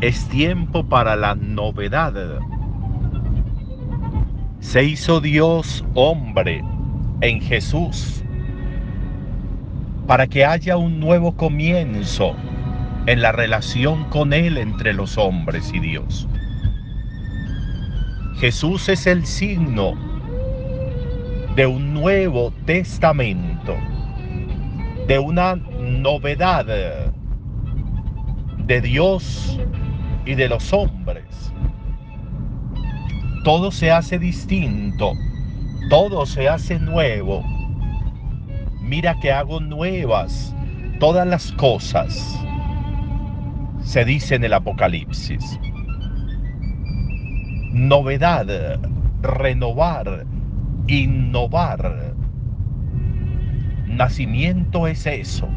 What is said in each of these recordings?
Es tiempo para la novedad. Se hizo Dios hombre en Jesús para que haya un nuevo comienzo en la relación con Él entre los hombres y Dios. Jesús es el signo de un nuevo testamento, de una novedad de Dios y de los hombres. Todo se hace distinto, todo se hace nuevo. Mira que hago nuevas todas las cosas, se dice en el Apocalipsis. Novedad, renovar, innovar. Nacimiento es eso.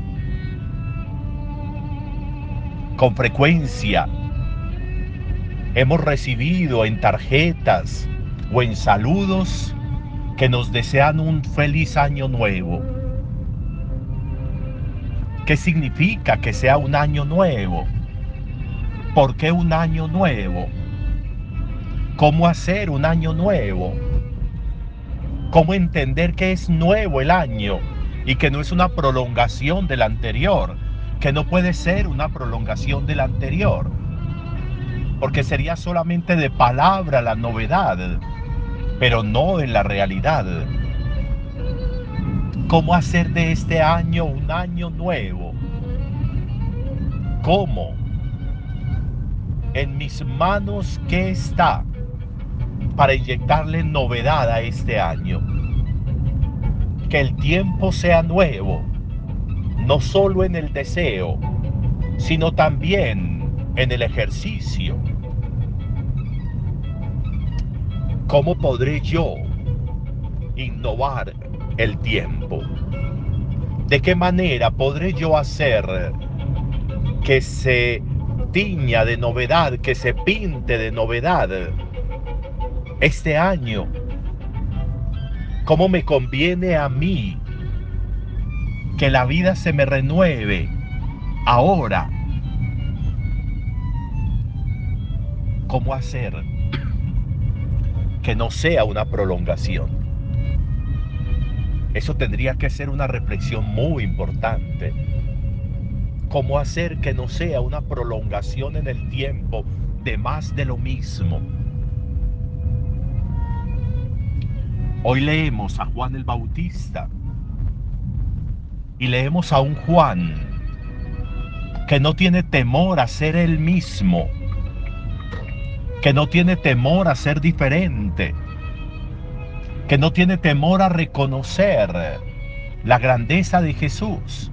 Con frecuencia hemos recibido en tarjetas o en saludos que nos desean un feliz año nuevo. ¿Qué significa que sea un año nuevo? ¿Por qué un año nuevo? ¿Cómo hacer un año nuevo? ¿Cómo entender que es nuevo el año y que no es una prolongación del anterior? Que no puede ser una prolongación del anterior. Porque sería solamente de palabra la novedad, pero no en la realidad. ¿Cómo hacer de este año un año nuevo? ¿Cómo? En mis manos, ¿qué está? para inyectarle novedad a este año. Que el tiempo sea nuevo, no solo en el deseo, sino también en el ejercicio. ¿Cómo podré yo innovar el tiempo? ¿De qué manera podré yo hacer que se tiña de novedad, que se pinte de novedad este año, cómo me conviene a mí que la vida se me renueve ahora. ¿Cómo hacer que no sea una prolongación? Eso tendría que ser una reflexión muy importante. ¿Cómo hacer que no sea una prolongación en el tiempo de más de lo mismo? Hoy leemos a Juan el Bautista y leemos a un Juan que no tiene temor a ser el mismo, que no tiene temor a ser diferente, que no tiene temor a reconocer la grandeza de Jesús,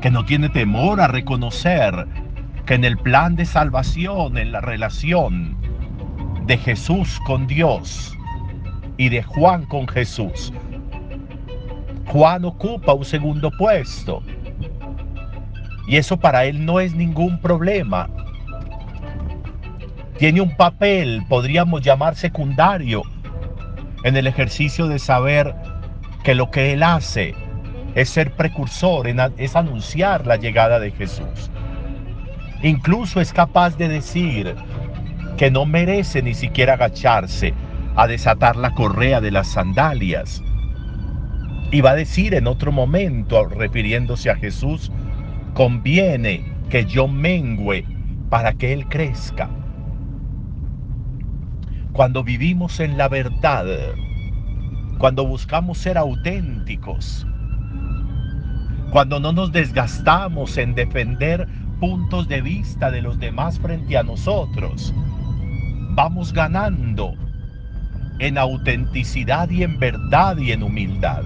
que no tiene temor a reconocer que en el plan de salvación, en la relación de Jesús con Dios, y de Juan con Jesús. Juan ocupa un segundo puesto. Y eso para él no es ningún problema. Tiene un papel, podríamos llamar secundario, en el ejercicio de saber que lo que él hace es ser precursor, es anunciar la llegada de Jesús. Incluso es capaz de decir que no merece ni siquiera agacharse a desatar la correa de las sandalias. Y va a decir en otro momento, refiriéndose a Jesús, conviene que yo mengüe para que Él crezca. Cuando vivimos en la verdad, cuando buscamos ser auténticos, cuando no nos desgastamos en defender puntos de vista de los demás frente a nosotros, vamos ganando en autenticidad y en verdad y en humildad.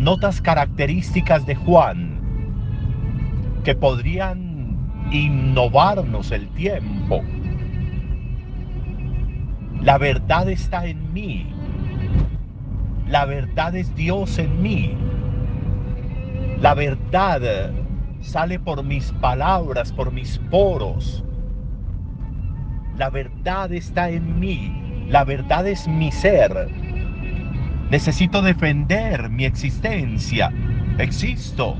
Notas características de Juan que podrían innovarnos el tiempo. La verdad está en mí. La verdad es Dios en mí. La verdad sale por mis palabras, por mis poros. La verdad está en mí. La verdad es mi ser. Necesito defender mi existencia. Existo.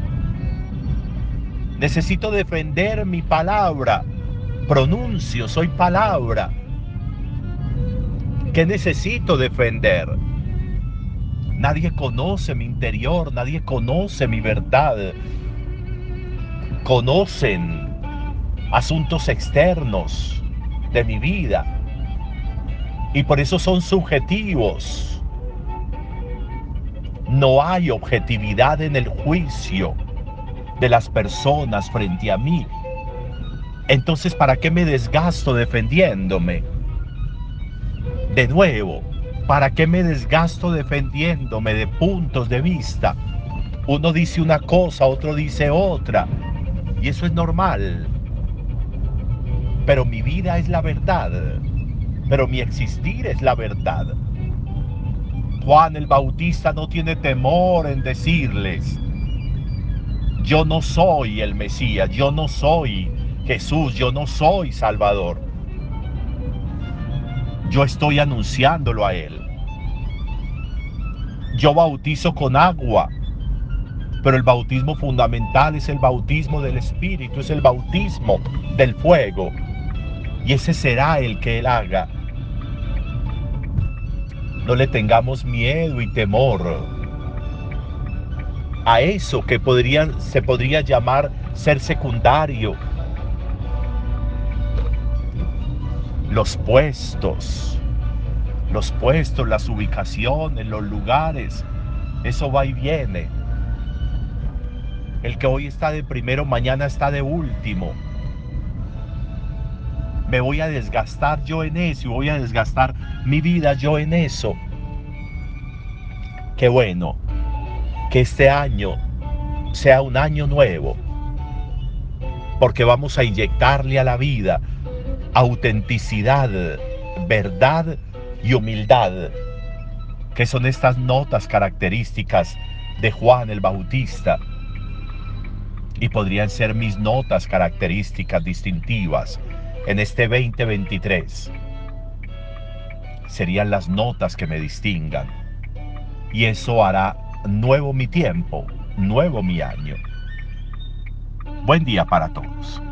Necesito defender mi palabra. Pronuncio, soy palabra. ¿Qué necesito defender? Nadie conoce mi interior, nadie conoce mi verdad. Conocen asuntos externos de mi vida. Y por eso son subjetivos. No hay objetividad en el juicio de las personas frente a mí. Entonces, ¿para qué me desgasto defendiéndome? De nuevo, ¿para qué me desgasto defendiéndome de puntos de vista? Uno dice una cosa, otro dice otra. Y eso es normal. Pero mi vida es la verdad. Pero mi existir es la verdad. Juan el Bautista no tiene temor en decirles, yo no soy el Mesías, yo no soy Jesús, yo no soy Salvador. Yo estoy anunciándolo a Él. Yo bautizo con agua, pero el bautismo fundamental es el bautismo del Espíritu, es el bautismo del fuego. Y ese será el que Él haga. No le tengamos miedo y temor a eso que se podría llamar ser secundario. Los puestos, los puestos, las ubicaciones, los lugares, eso va y viene. El que hoy está de primero, mañana está de último. Me voy a desgastar yo en eso y voy a desgastar mi vida yo en eso. Qué bueno que este año sea un año nuevo, porque vamos a inyectarle a la vida autenticidad, verdad y humildad, que son estas notas características de Juan el Bautista y podrían ser mis notas características distintivas en este 2023. Serían las notas que me distingan. Y eso hará nuevo mi tiempo, nuevo mi año. Buen día para todos.